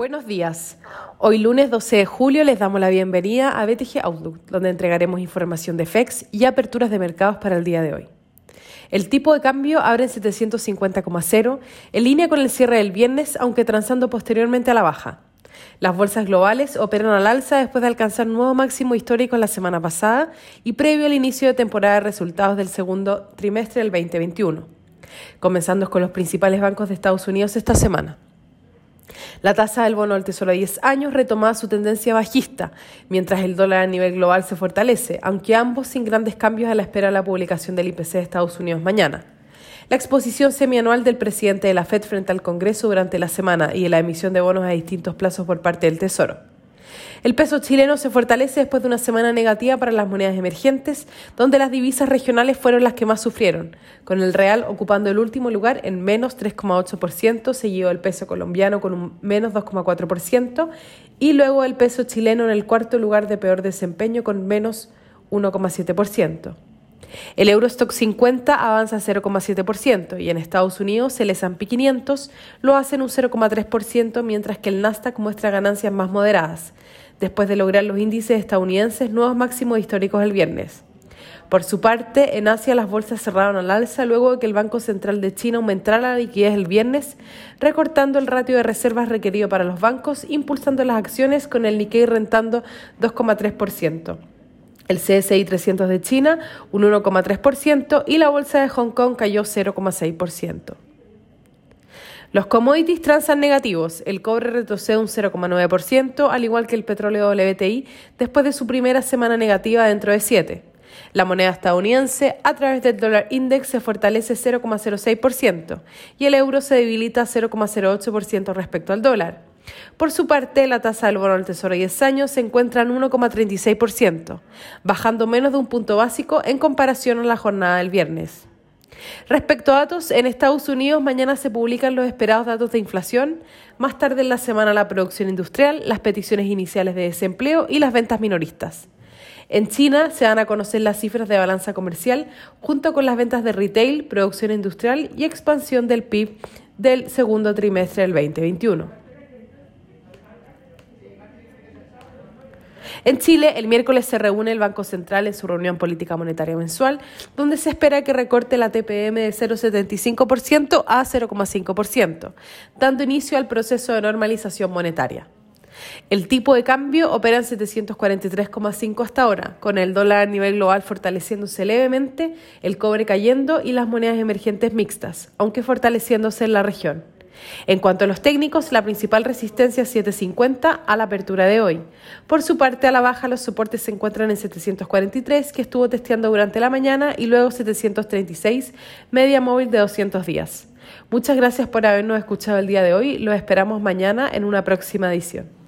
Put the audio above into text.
Buenos días. Hoy lunes 12 de julio les damos la bienvenida a BTG Outlook, donde entregaremos información de FEX y aperturas de mercados para el día de hoy. El tipo de cambio abre en 750,0, en línea con el cierre del viernes, aunque transando posteriormente a la baja. Las bolsas globales operan al alza después de alcanzar un nuevo máximo histórico la semana pasada y previo al inicio de temporada de resultados del segundo trimestre del 2021. Comenzando con los principales bancos de Estados Unidos esta semana. La tasa del bono del Tesoro a 10 años retoma su tendencia bajista, mientras el dólar a nivel global se fortalece, aunque ambos sin grandes cambios a la espera de la publicación del IPC de Estados Unidos mañana. La exposición semianual del presidente de la Fed frente al Congreso durante la semana y la emisión de bonos a distintos plazos por parte del Tesoro. El peso chileno se fortalece después de una semana negativa para las monedas emergentes, donde las divisas regionales fueron las que más sufrieron, con el real ocupando el último lugar en menos 3,8%, seguido el peso colombiano con un menos 2,4% y luego el peso chileno en el cuarto lugar de peor desempeño con menos 1,7%. El Eurostock 50 avanza 0,7% y en Estados Unidos el S&P 500 lo hace en un 0,3%, mientras que el Nasdaq muestra ganancias más moderadas, después de lograr los índices estadounidenses nuevos máximos históricos el viernes. Por su parte, en Asia las bolsas cerraron al alza luego de que el Banco Central de China aumentara la liquidez el viernes, recortando el ratio de reservas requerido para los bancos, impulsando las acciones con el Nikkei rentando 2,3% el CSI 300 de China un 1,3% y la bolsa de Hong Kong cayó 0,6%. Los commodities transan negativos. El cobre retrocede un 0,9%, al igual que el petróleo WTI, después de su primera semana negativa dentro de 7. La moneda estadounidense, a través del dólar index, se fortalece 0,06% y el euro se debilita 0,08% respecto al dólar. Por su parte, la tasa del bono del Tesoro 10 años se encuentra en 1,36%, bajando menos de un punto básico en comparación a la jornada del viernes. Respecto a datos, en Estados Unidos mañana se publican los esperados datos de inflación, más tarde en la semana la producción industrial, las peticiones iniciales de desempleo y las ventas minoristas. En China se dan a conocer las cifras de balanza comercial junto con las ventas de retail, producción industrial y expansión del PIB del segundo trimestre del 2021. En Chile, el miércoles se reúne el Banco Central en su reunión política monetaria mensual, donde se espera que recorte la TPM de 0,75% a 0,5%, dando inicio al proceso de normalización monetaria. El tipo de cambio opera en 743,5 hasta ahora, con el dólar a nivel global fortaleciéndose levemente, el cobre cayendo y las monedas emergentes mixtas, aunque fortaleciéndose en la región. En cuanto a los técnicos, la principal resistencia es 750 a la apertura de hoy. Por su parte, a la baja los soportes se encuentran en 743, que estuvo testeando durante la mañana, y luego 736, media móvil de 200 días. Muchas gracias por habernos escuchado el día de hoy. Los esperamos mañana en una próxima edición.